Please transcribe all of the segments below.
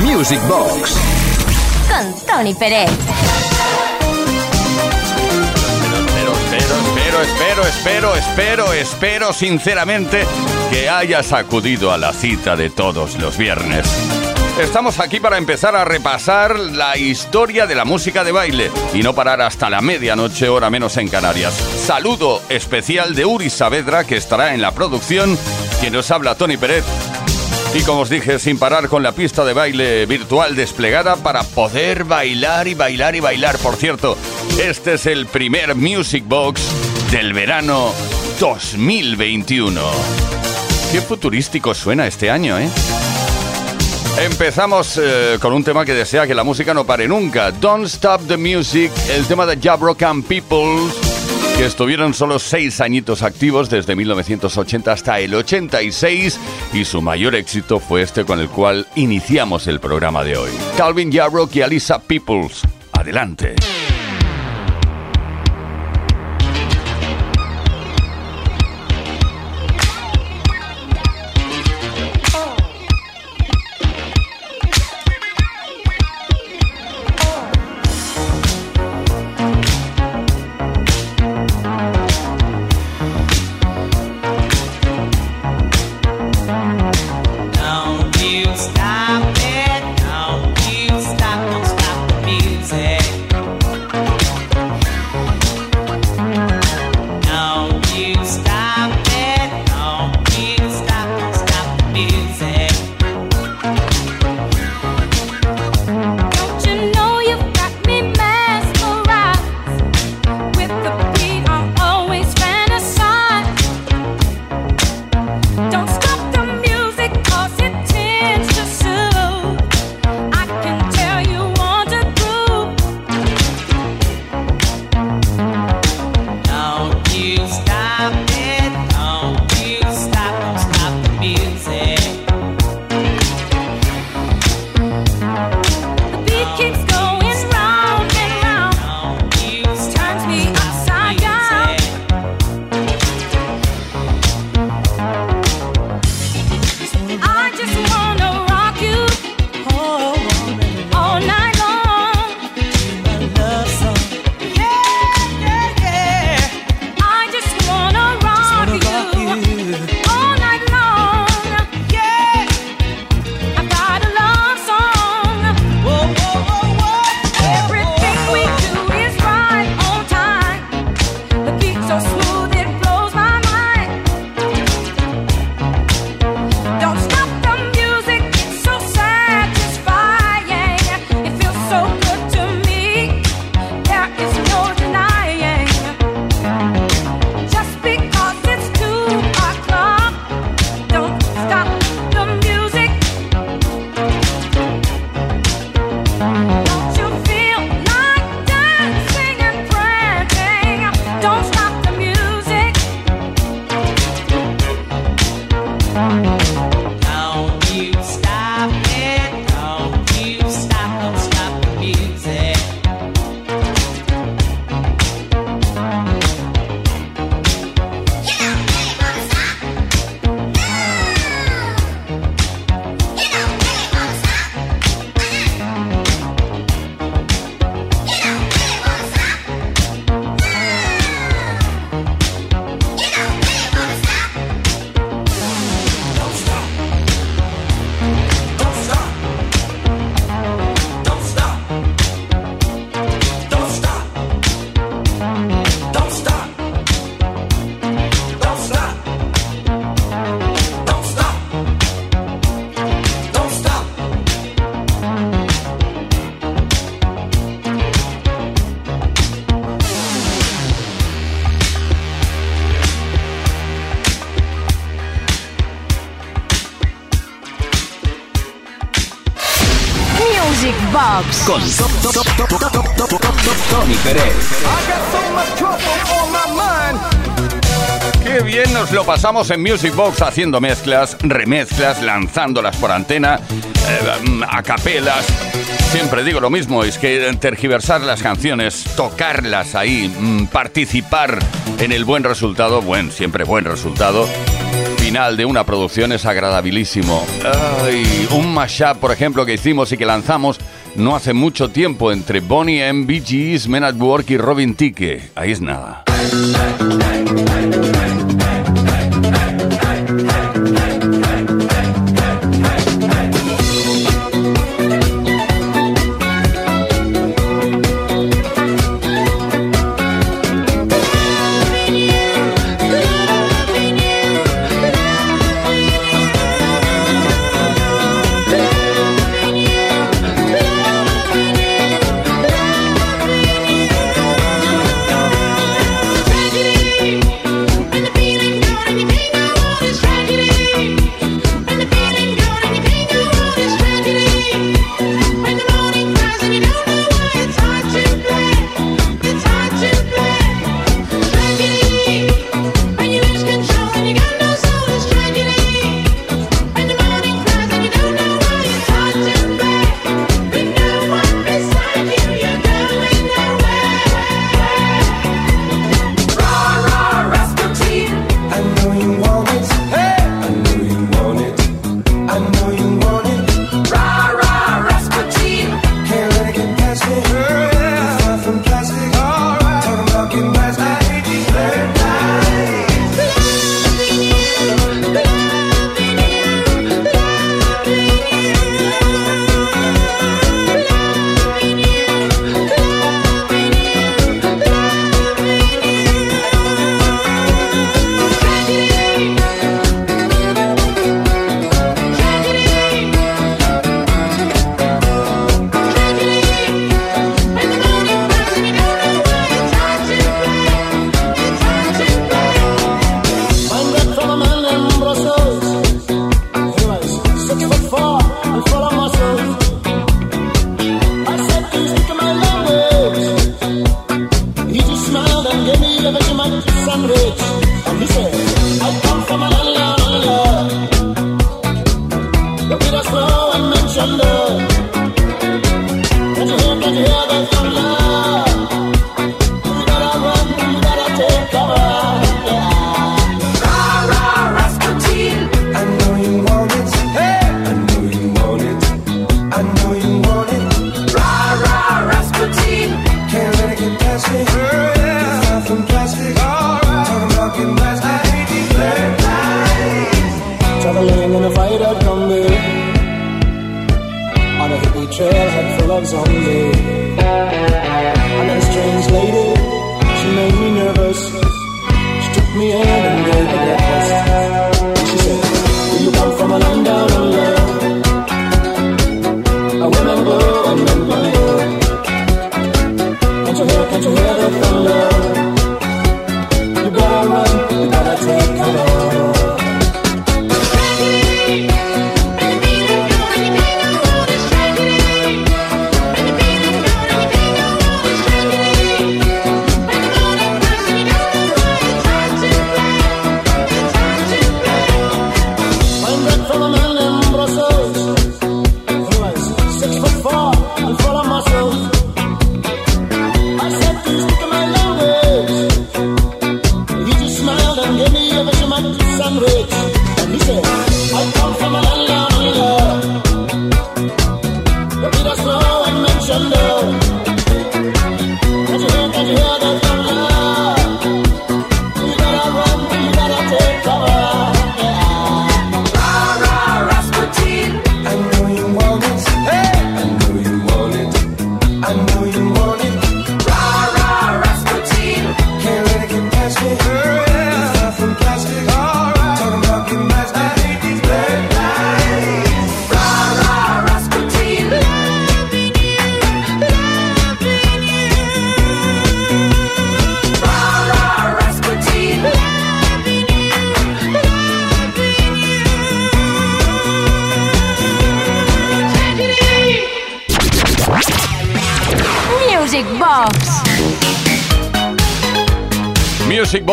Music Box. Con Tony Pérez. Espero, espero, espero, espero, espero sinceramente que hayas acudido a la cita de todos los viernes. Estamos aquí para empezar a repasar la historia de la música de baile y no parar hasta la medianoche, hora menos en Canarias. Saludo especial de Uri Saavedra, que estará en la producción, quien nos habla Tony Pérez. Y como os dije, sin parar con la pista de baile virtual desplegada para poder bailar y bailar y bailar. Por cierto, este es el primer Music Box del verano 2021. Qué futurístico suena este año, ¿eh? Empezamos eh, con un tema que desea que la música no pare nunca. Don't Stop the Music, el tema de Jabroken People, que estuvieron solo seis añitos activos desde 1980 hasta el 86 y su mayor éxito fue este con el cual iniciamos el programa de hoy. Calvin Jabrock y Alisa Peoples. Adelante. Pasamos en Music Box haciendo mezclas, remezclas, lanzándolas por antena, eh, a capelas. Siempre digo lo mismo, es que tergiversar las canciones, tocarlas ahí, mm, participar en el buen resultado, buen, siempre buen resultado, final de una producción es agradabilísimo. Ay, un mashup, por ejemplo, que hicimos y que lanzamos no hace mucho tiempo entre Bonnie M, Gees, Men at Work y Robin Ticke. Ahí es nada.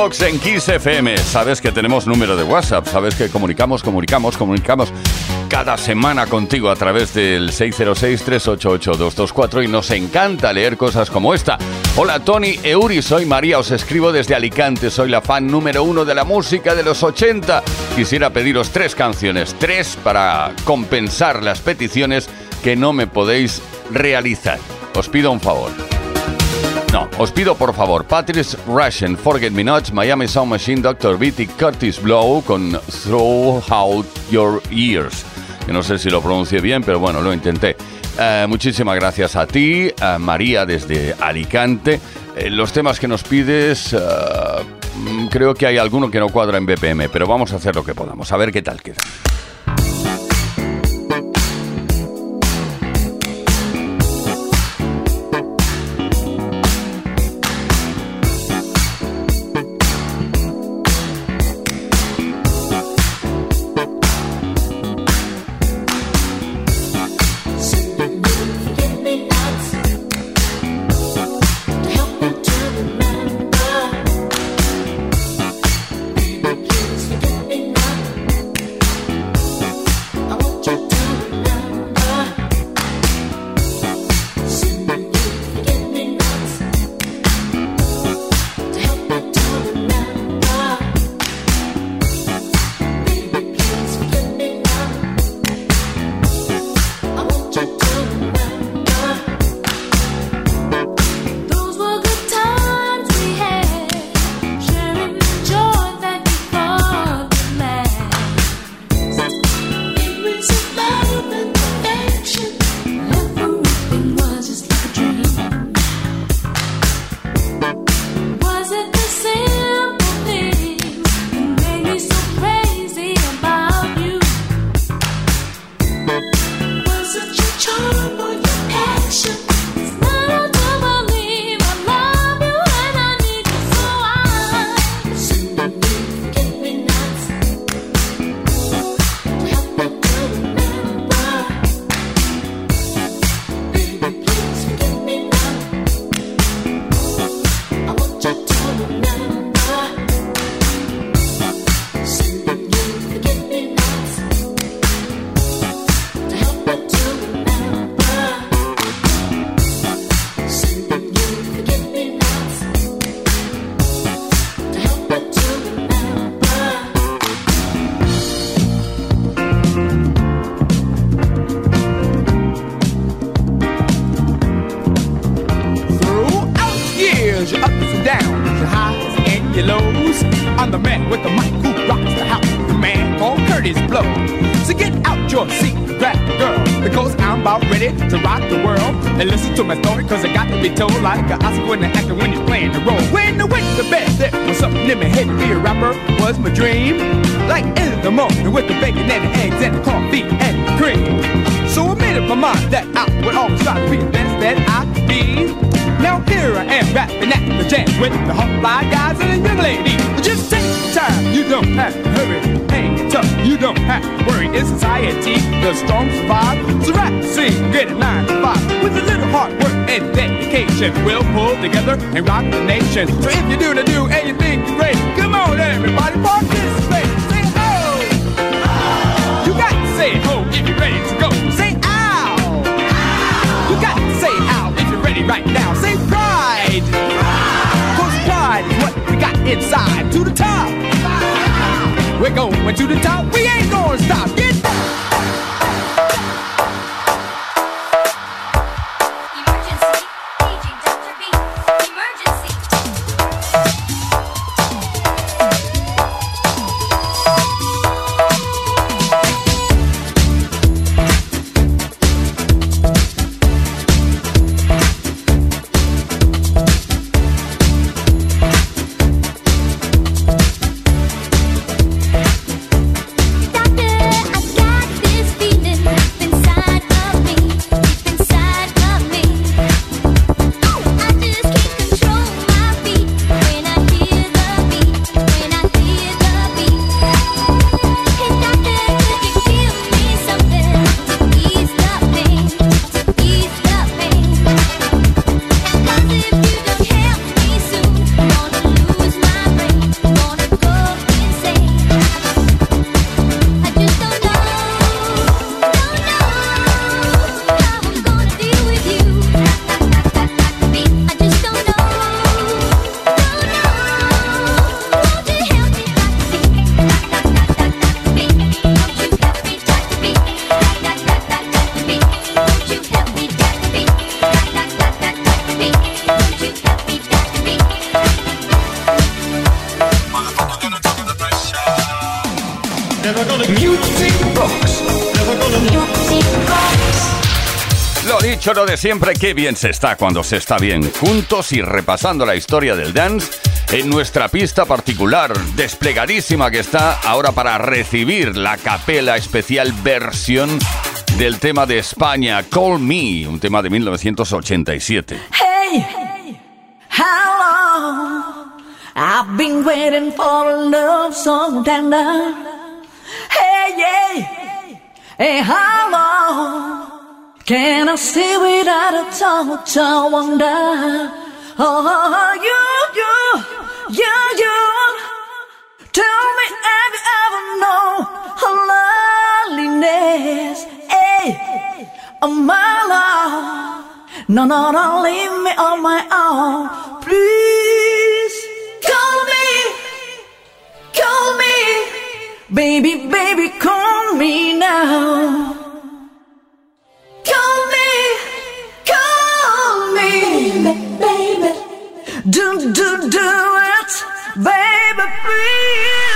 En Kiss FM. Sabes que tenemos número de WhatsApp, sabes que comunicamos, comunicamos, comunicamos. cada semana contigo a través del 606-388-224 y nos encanta leer cosas como esta. Hola Tony Euri, soy María, os escribo desde Alicante, soy la fan número uno de la música de los 80. Quisiera pediros tres canciones, tres para compensar las peticiones que no me podéis realizar. Os pido un favor. No, os pido por favor, Patrice Russian, Forget Me Not, Miami Sound Machine, Dr. Beatty, Curtis Blow con Throw Out Your Ears. Que no sé si lo pronuncie bien, pero bueno, lo intenté. Eh, muchísimas gracias a ti, María desde Alicante. Eh, los temas que nos pides, eh, mm, creo que hay alguno que no cuadra en BPM, pero vamos a hacer lo que podamos, a ver qué tal queda. Lo de siempre, qué bien se está cuando se está bien, juntos y repasando la historia del dance en nuestra pista particular, desplegadísima que está ahora para recibir la capela especial versión del tema de España, Call Me, un tema de 1987. Hey, how long I've been waiting for a love so tender. Hey, yeah, hey, how long can I stay without a touch? I wonder. Oh, you, you, you, you. Tell me, have you ever known her loneliness? Hey, oh my love. No, no, don't leave me on my own. Please call me, call me, baby, baby, call me now. Do, do, do it, baby, please.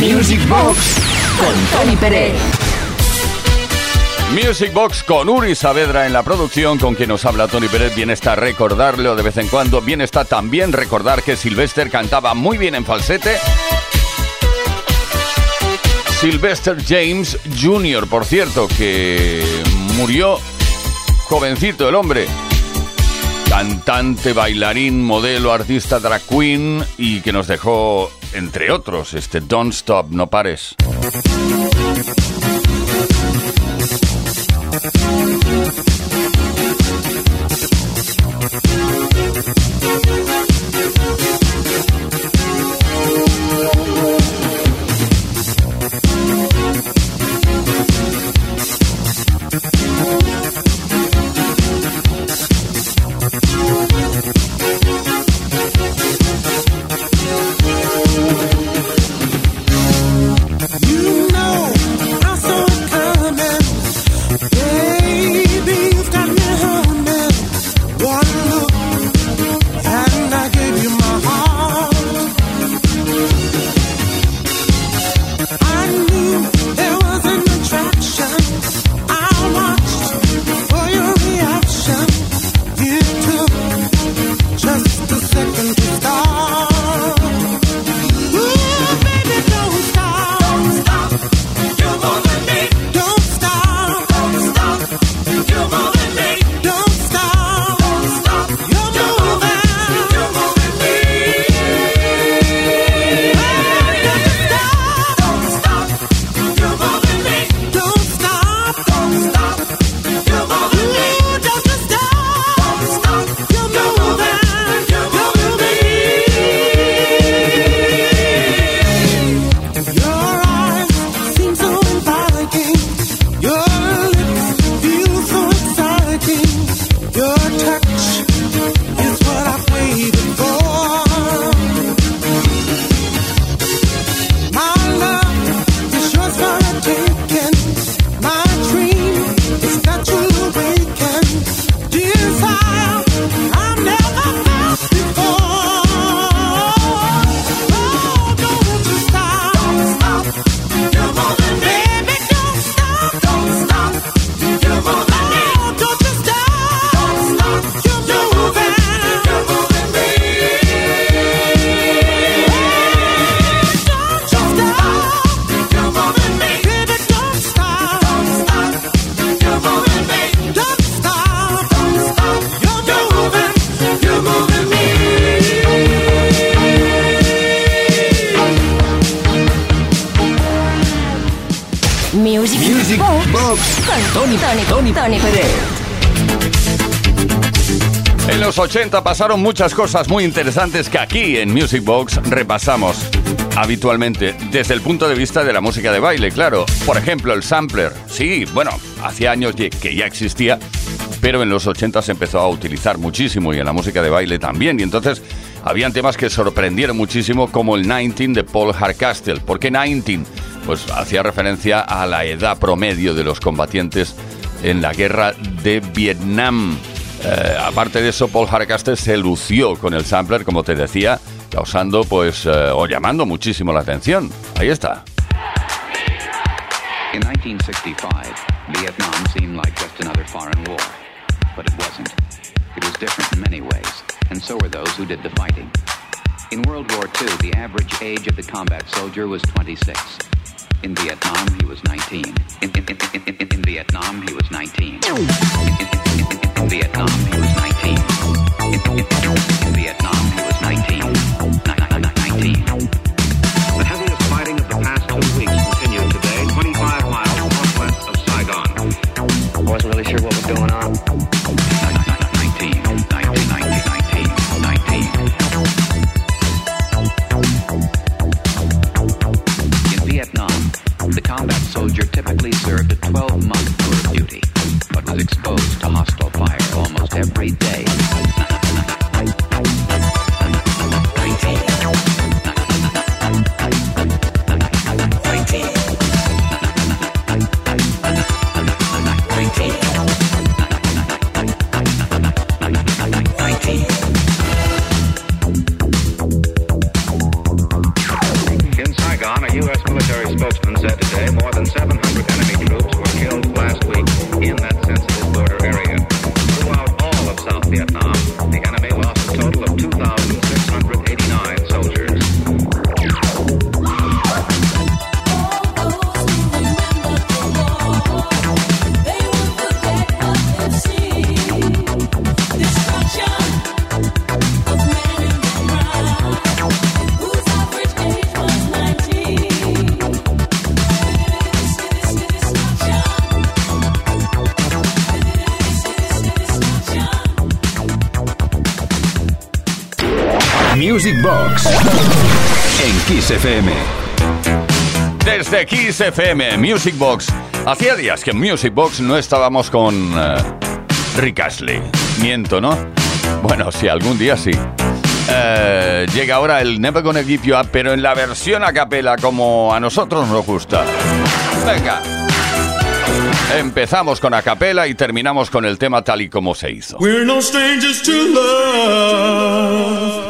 Music Box con Tony Pérez. Music Box con Uri Saavedra en la producción, con quien nos habla Tony Pérez. Bien está recordarlo de vez en cuando. Bien está también recordar que Sylvester cantaba muy bien en falsete. Sylvester James Jr., por cierto, que murió jovencito el hombre. Cantante, bailarín, modelo, artista, drag queen y que nos dejó, entre otros, este Don't Stop, no pares. pasaron muchas cosas muy interesantes que aquí en Music Box repasamos habitualmente desde el punto de vista de la música de baile, claro. Por ejemplo, el sampler. Sí, bueno, hacía años que ya existía, pero en los 80 se empezó a utilizar muchísimo y en la música de baile también. Y entonces habían temas que sorprendieron muchísimo como el 19 de Paul Harcastle. ¿Por qué 19? Pues hacía referencia a la edad promedio de los combatientes en la guerra de Vietnam. Eh, aparte de eso, Paul Hardcastle se lució con el sampler, como te decía, causando pues eh, o llamando muchísimo la atención. Ahí está. In 1965, Vietnam seemed like just another foreign war. But it wasn't. It was different in many ways, and so were those who did the fighting. In World War II, the average age of the combat soldier was 26. In Vietnam, he was 19. In, in, in, in, in, in Vietnam, he was 19. In, in, in, in, in Vietnam, he was 19. In, Vietnam, he was 19. Ni- ni- ni- 19. The heaviest fighting of the past two weeks continued today, 25 miles northwest of Saigon. Wasn't really sure what was going on. 19, 19, 19, 19. In Vietnam, the combat soldier typically served a 12-month tour of duty, but was exposed to hostile fire almost every day. 19. Kiss FM. Desde Kiss FM, Music Box. Hacía días que en Music Box no estábamos con eh, Rick Astley. Miento, ¿no? Bueno, sí, algún día sí. Eh, llega ahora el Never Gonna Give You Up, pero en la versión a capela como a nosotros nos gusta. Venga. Empezamos con a capela y terminamos con el tema tal y como se hizo. We're no strangers to love.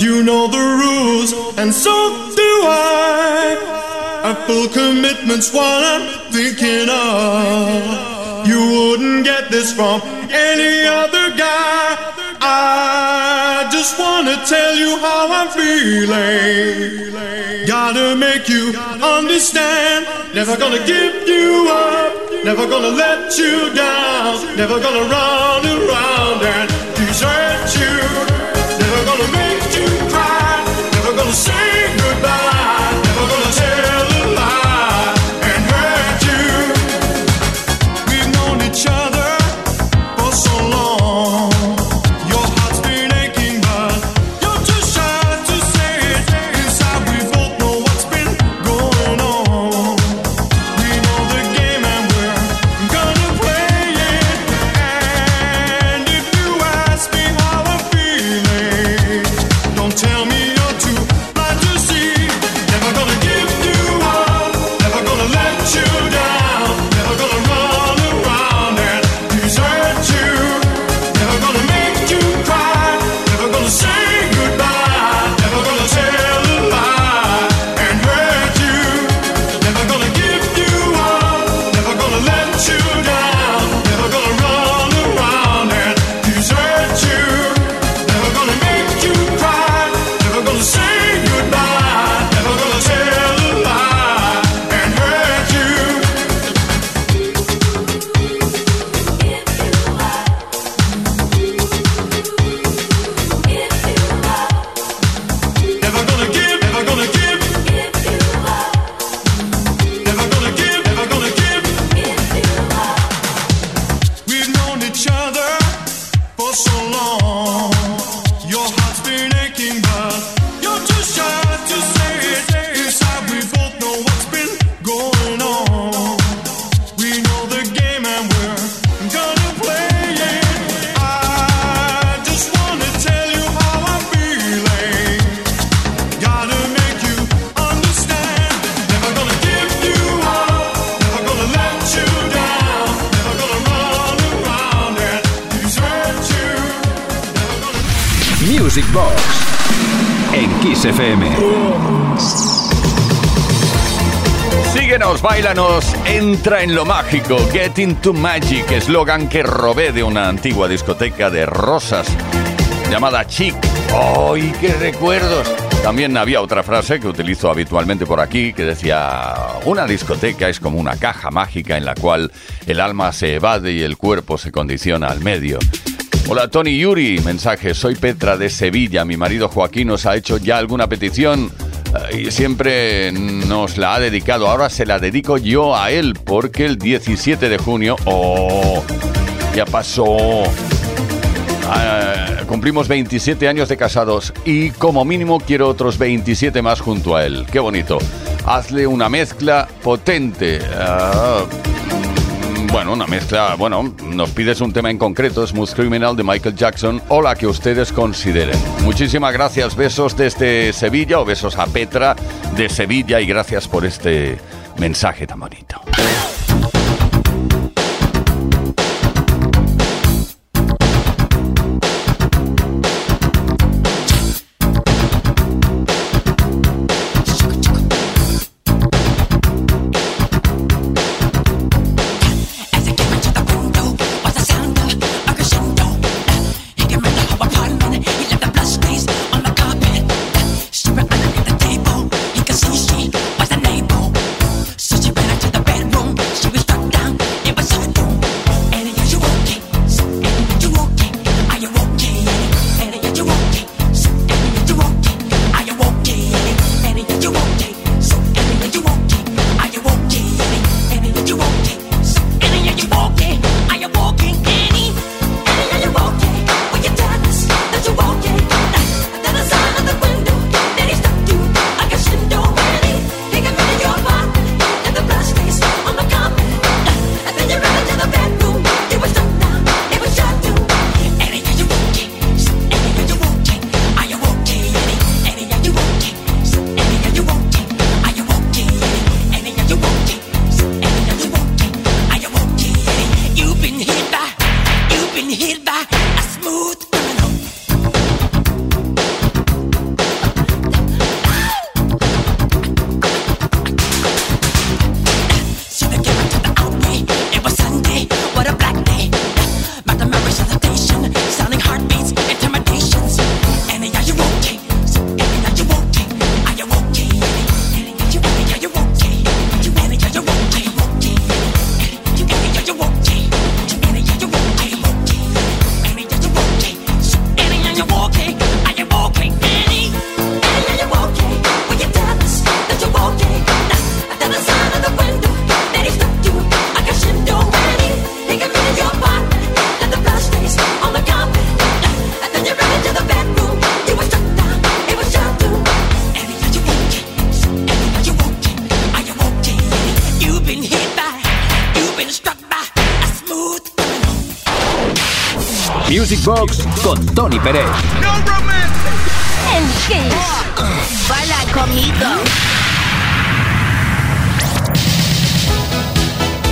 You know the rules, and so do I. A full commitment's what I'm thinking of. You wouldn't get this from any other guy. I just wanna tell you how I'm feeling. Gotta make you understand. Never gonna give you up. Never gonna let you down. Never gonna run around and desert you. Say Box en Kiss FM. Síguenos, bailanos, entra en lo mágico, Get into Magic, eslogan que robé de una antigua discoteca de rosas llamada Chic. ¡Ay, qué recuerdos! También había otra frase que utilizo habitualmente por aquí que decía, una discoteca es como una caja mágica en la cual el alma se evade y el cuerpo se condiciona al medio. Hola Tony Yuri, mensaje, soy Petra de Sevilla, mi marido Joaquín nos ha hecho ya alguna petición eh, y siempre nos la ha dedicado, ahora se la dedico yo a él porque el 17 de junio, oh, ya pasó, Ah, cumplimos 27 años de casados y como mínimo quiero otros 27 más junto a él. Qué bonito. Hazle una mezcla potente. Ah, bueno, una mezcla, bueno, nos pides un tema en concreto, Smooth Criminal de Michael Jackson o la que ustedes consideren. Muchísimas gracias, besos desde Sevilla o besos a Petra de Sevilla y gracias por este mensaje tan bonito.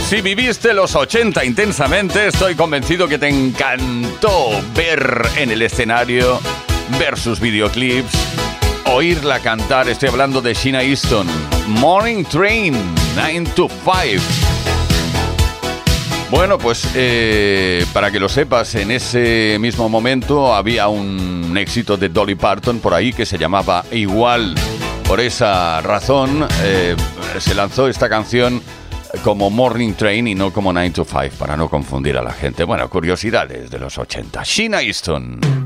Si viviste los 80 intensamente, estoy convencido que te encantó ver en el escenario, ver sus videoclips, oírla cantar. Estoy hablando de Sheena Easton. Morning Train, 9 to 5. Bueno, pues eh, para que lo sepas, en ese mismo momento había un éxito de Dolly Parton por ahí que se llamaba Igual. Por esa razón eh, se lanzó esta canción como Morning Train y no como 9 to 5, para no confundir a la gente. Bueno, curiosidades de los 80. Sheena Easton.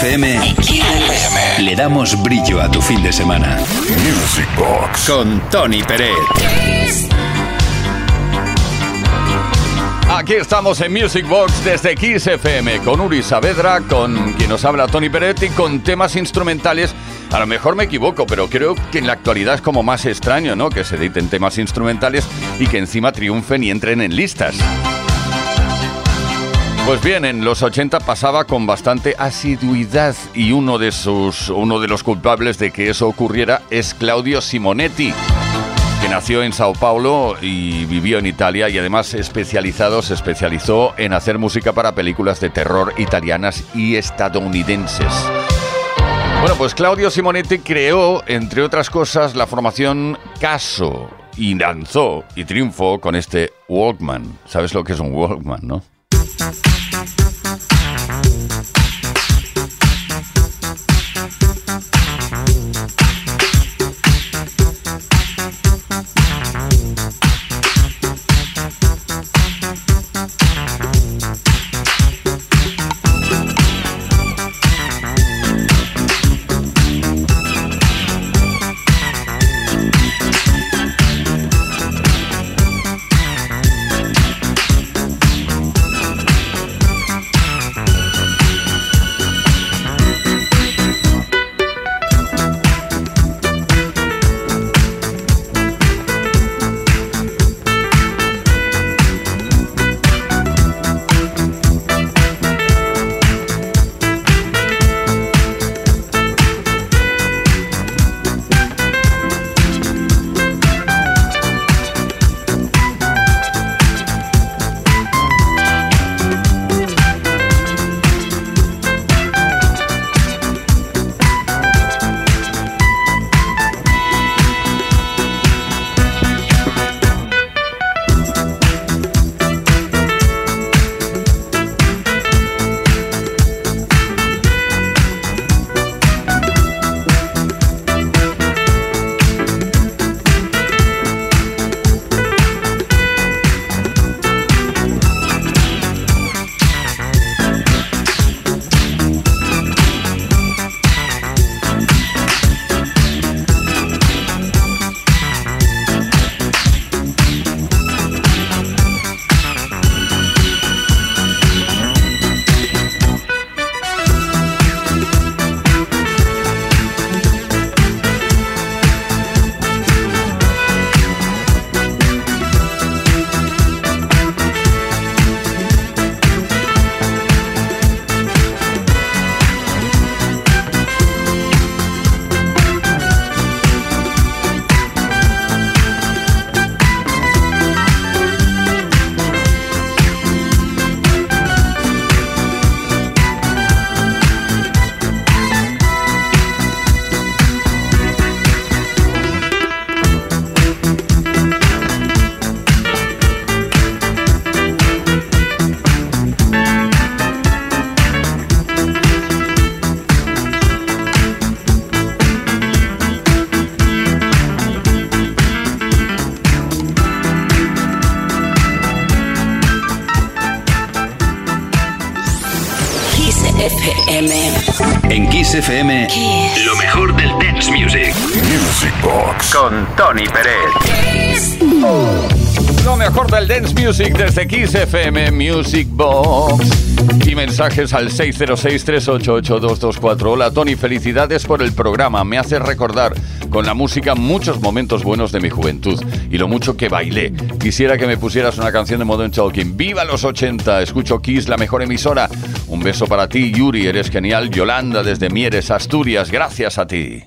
FM le damos brillo a tu fin de semana. Music Box con Tony Peret. Aquí estamos en Music Box desde Kiss FM con Uri Saavedra, con quien nos habla Tony Peretti, con temas instrumentales. A lo mejor me equivoco, pero creo que en la actualidad es como más extraño, ¿no? Que se editen temas instrumentales y que encima triunfen y entren en listas. Pues bien, en los 80 pasaba con bastante asiduidad y uno de sus uno de los culpables de que eso ocurriera es Claudio Simonetti, que nació en Sao Paulo y vivió en Italia y además especializado se especializó en hacer música para películas de terror italianas y estadounidenses. Bueno, pues Claudio Simonetti creó, entre otras cosas, la formación Caso y lanzó y triunfó con este Walkman. ¿Sabes lo que es un Walkman, no? Music desde XFM Music Box. Y mensajes al 606-388-224. Hola Tony, felicidades por el programa. Me hace recordar con la música muchos momentos buenos de mi juventud y lo mucho que bailé. Quisiera que me pusieras una canción de Modern Talking. ¡Viva los 80! Escucho Kiss, la mejor emisora. Un beso para ti, Yuri. Eres genial. Yolanda desde Mieres, Asturias. Gracias a ti.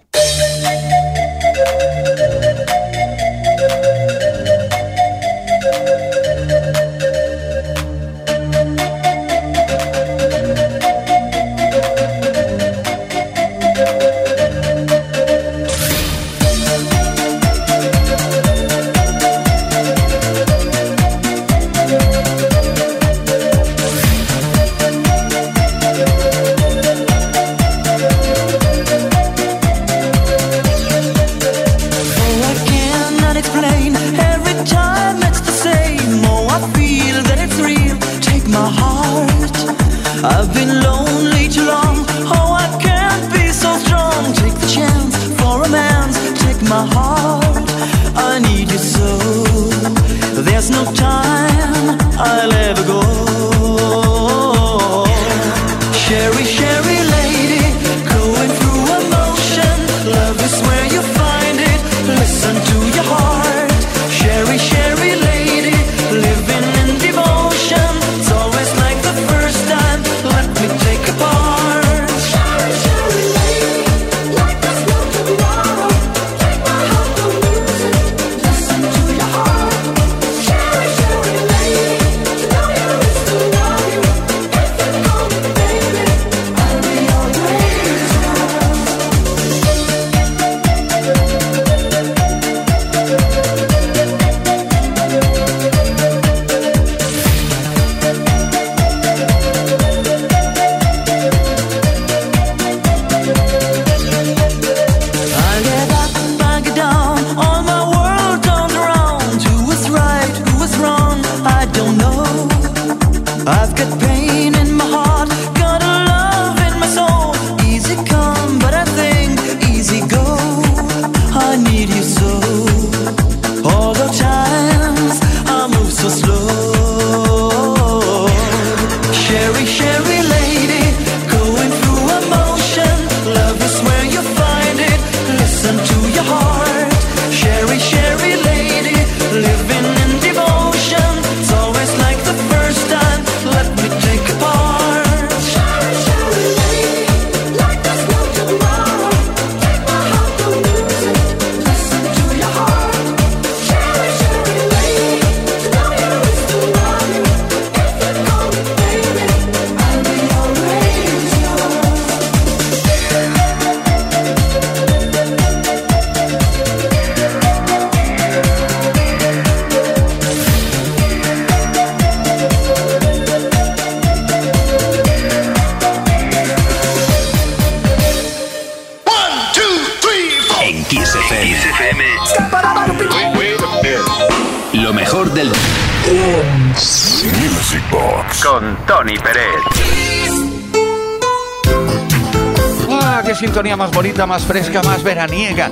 más bonita, más fresca, más veraniega.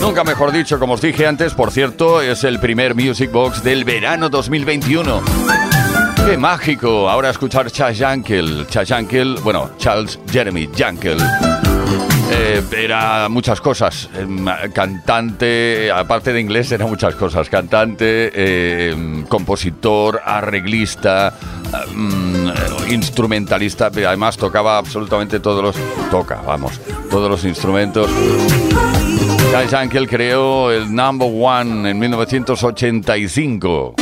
Nunca mejor dicho, como os dije antes, por cierto, es el primer Music Box del verano 2021. ¡Qué mágico! Ahora escuchar Chas Jankel. Chas Jankel, bueno, Charles Jeremy Jankel. Eh, era muchas cosas. Em, cantante, aparte de inglés, era muchas cosas. Cantante, em, compositor, arreglista. Em, instrumentalista, además tocaba absolutamente todos los... Toca, vamos, todos los instrumentos. Guy Jankel creó el Number One en 1985.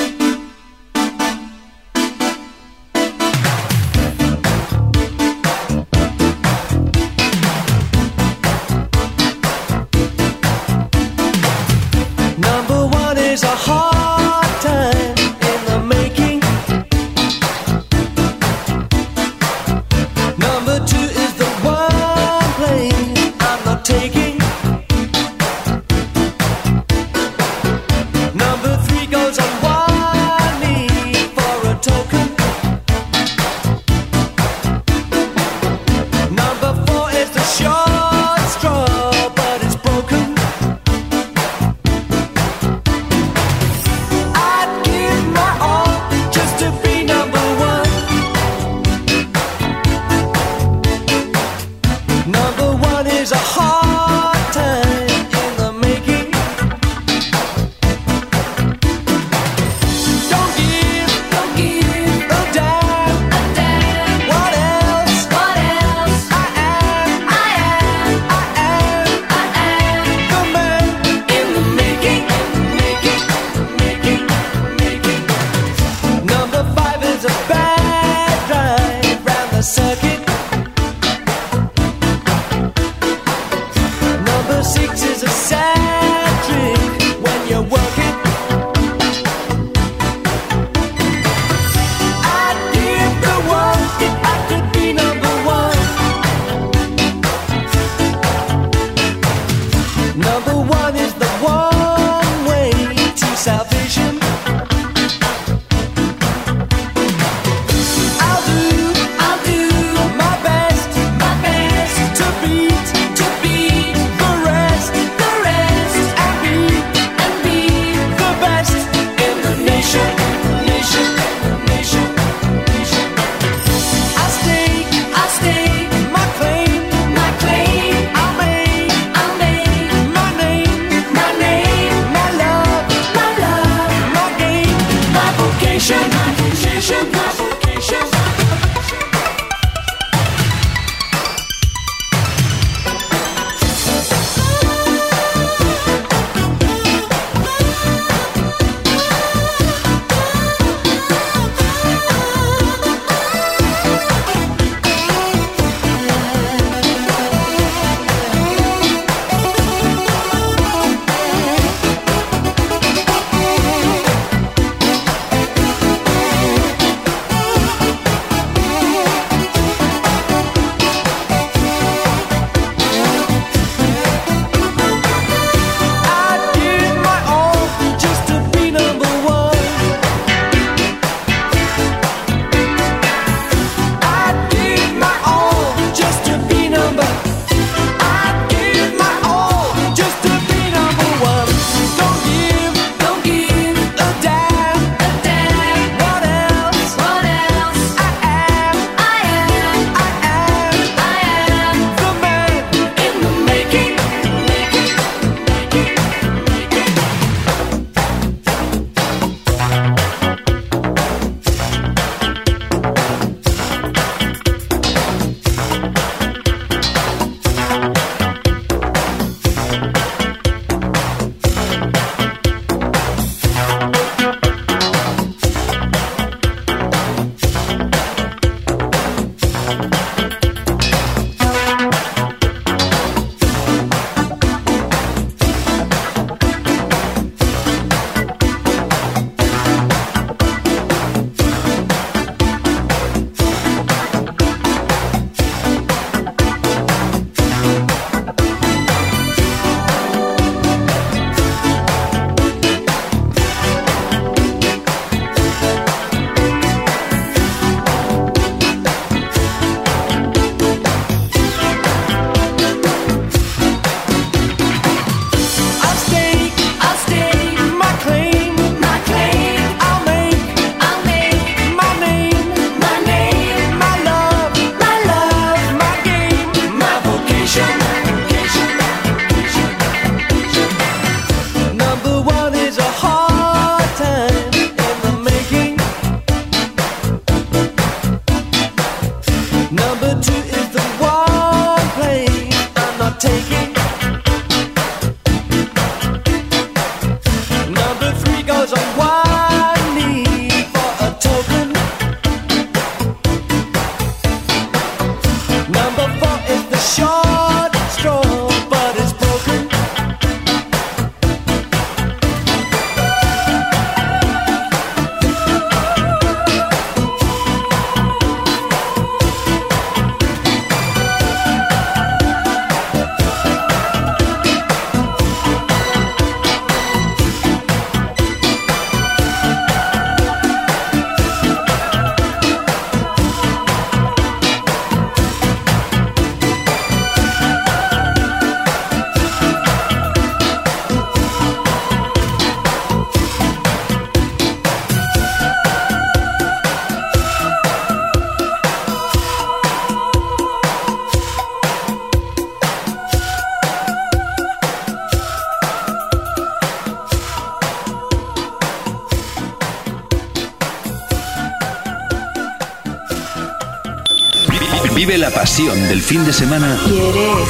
del fin de semana. ¿Quieres?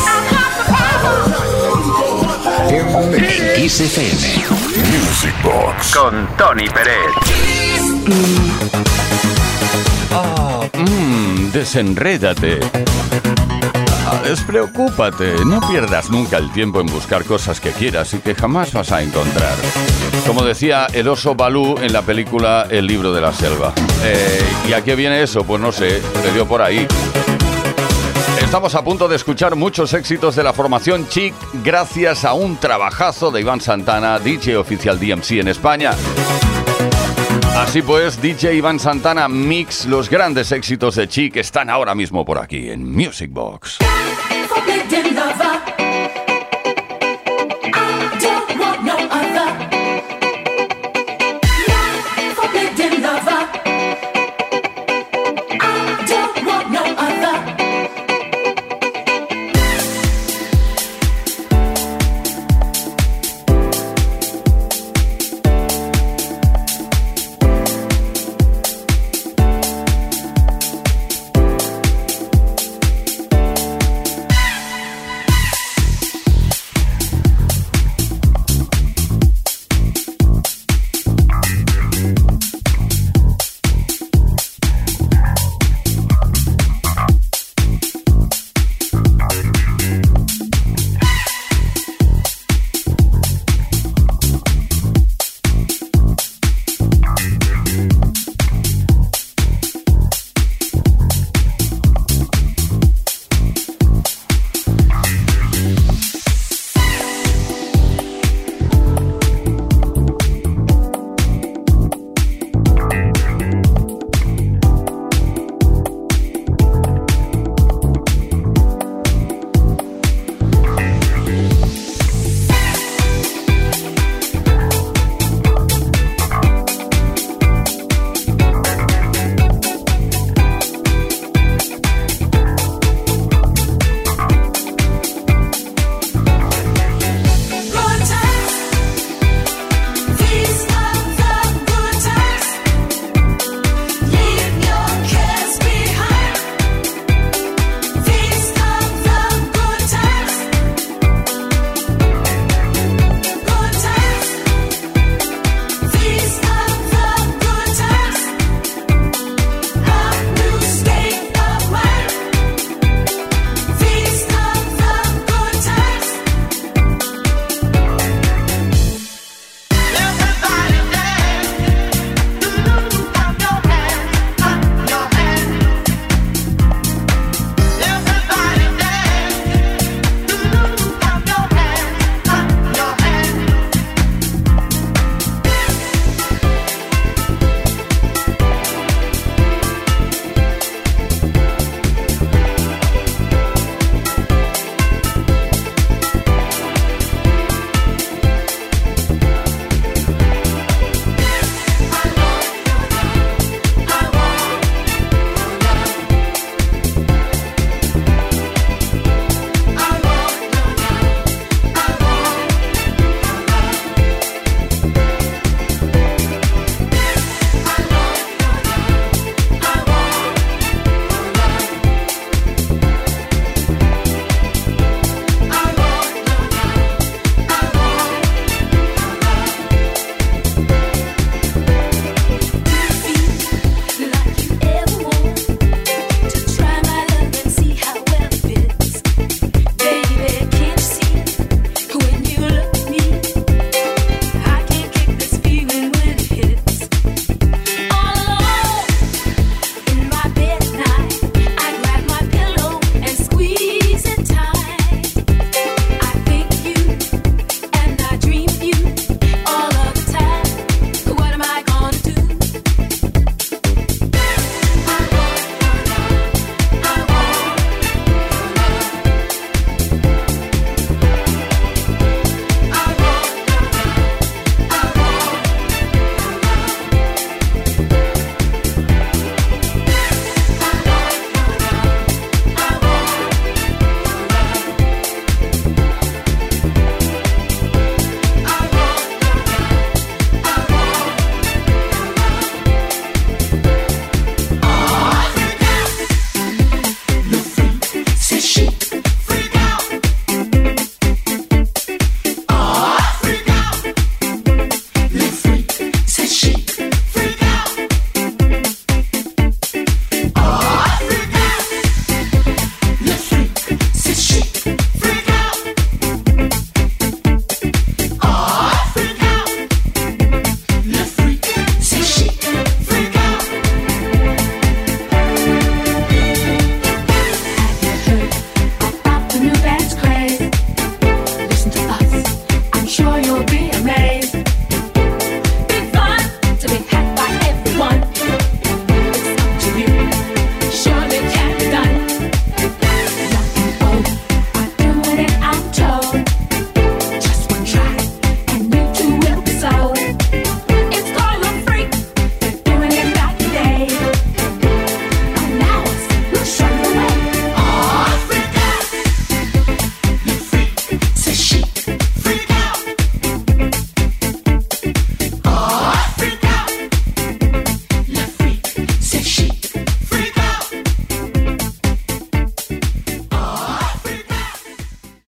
En Kiss Music Box. Con Tony Pérez. Ah, mmm, desenrédate. Ah, despreocúpate. No pierdas nunca el tiempo en buscar cosas que quieras y que jamás vas a encontrar. Como decía el oso Balú en la película El libro de la selva. Eh, ¿Y a qué viene eso? Pues no sé, te dio por ahí. Estamos a punto de escuchar muchos éxitos de la formación Chic gracias a un trabajazo de Iván Santana, DJ oficial DMC en España. Así pues, DJ Iván Santana Mix, los grandes éxitos de Chic están ahora mismo por aquí en Music Box.